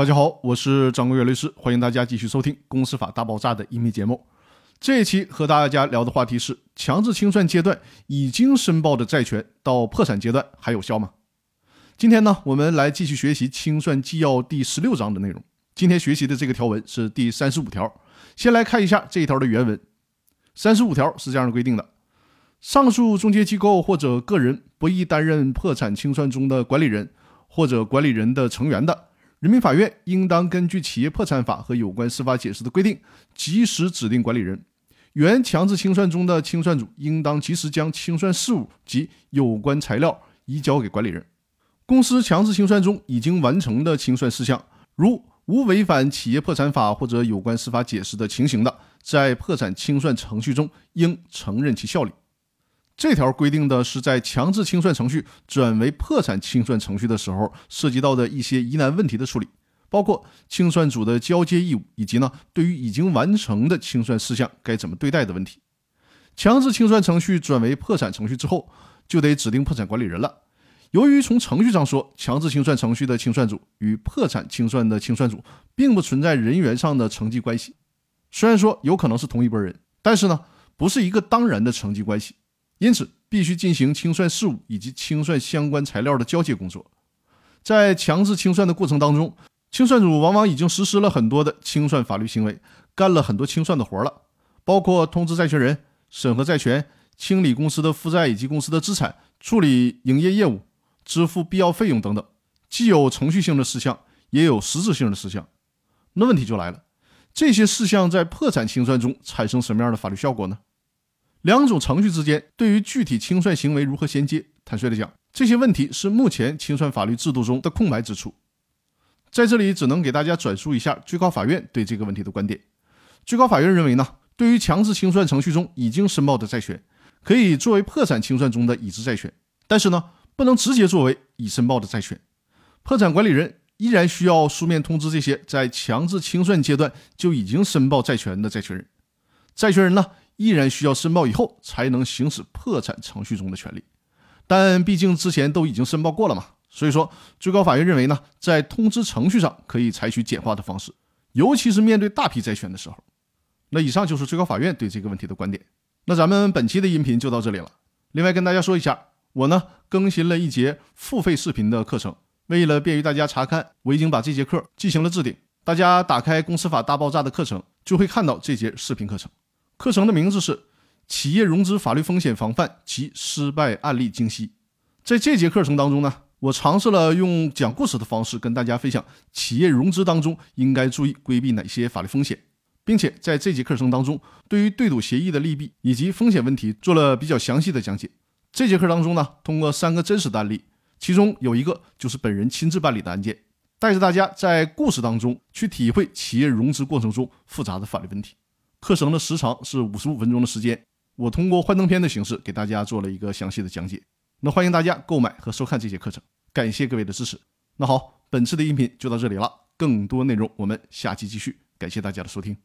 大家好，我是张国元律师，欢迎大家继续收听《公司法大爆炸》的音频节目。这一期和大家聊的话题是：强制清算阶段已经申报的债权到破产阶段还有效吗？今天呢，我们来继续学习清算纪要第十六章的内容。今天学习的这个条文是第三十五条。先来看一下这一条的原文。三十五条是这样的规定的：上述中介机构或者个人不宜担任破产清算中的管理人或者管理人的成员的。人民法院应当根据企业破产法和有关司法解释的规定，及时指定管理人。原强制清算中的清算组应当及时将清算事务及有关材料移交给管理人。公司强制清算中已经完成的清算事项，如无违反企业破产法或者有关司法解释的情形的，在破产清算程序中应承认其效力。这条规定的是在强制清算程序转为破产清算程序的时候，涉及到的一些疑难问题的处理，包括清算组的交接义务，以及呢对于已经完成的清算事项该怎么对待的问题。强制清算程序转为破产程序之后，就得指定破产管理人了。由于从程序上说，强制清算程序的清算组与破产清算的清算组并不存在人员上的承继关系，虽然说有可能是同一拨人，但是呢不是一个当然的承继关系。因此，必须进行清算事务以及清算相关材料的交接工作。在强制清算的过程当中，清算组往往已经实施了很多的清算法律行为，干了很多清算的活了，包括通知债权人、审核债权、清理公司的负债以及公司的资产、处理营业业务、支付必要费用等等，既有程序性的事项，也有实质性的事项。那问题就来了，这些事项在破产清算中产生什么样的法律效果呢？两种程序之间对于具体清算行为如何衔接？坦率地讲，这些问题是目前清算法律制度中的空白之处。在这里，只能给大家转述一下最高法院对这个问题的观点。最高法院认为呢，对于强制清算程序中已经申报的债权，可以作为破产清算中的已知债权，但是呢，不能直接作为已申报的债权。破产管理人依然需要书面通知这些在强制清算阶段就已经申报债权的债权人。债权人呢？依然需要申报以后才能行使破产程序中的权利，但毕竟之前都已经申报过了嘛，所以说最高法院认为呢，在通知程序上可以采取简化的方式，尤其是面对大批债权的时候。那以上就是最高法院对这个问题的观点。那咱们本期的音频就到这里了。另外跟大家说一下，我呢更新了一节付费视频的课程，为了便于大家查看，我已经把这节课进行了置顶。大家打开《公司法大爆炸》的课程，就会看到这节视频课程。课程的名字是《企业融资法律风险防范及失败案例精析》。在这节课程当中呢，我尝试了用讲故事的方式跟大家分享企业融资当中应该注意规避哪些法律风险，并且在这节课程当中，对于对赌协议的利弊以及风险问题做了比较详细的讲解。这节课当中呢，通过三个真实的案例，其中有一个就是本人亲自办理的案件，带着大家在故事当中去体会企业融资过程中复杂的法律问题。课程的时长是五十五分钟的时间，我通过幻灯片的形式给大家做了一个详细的讲解。那欢迎大家购买和收看这节课程，感谢各位的支持。那好，本次的音频就到这里了，更多内容我们下期继续，感谢大家的收听。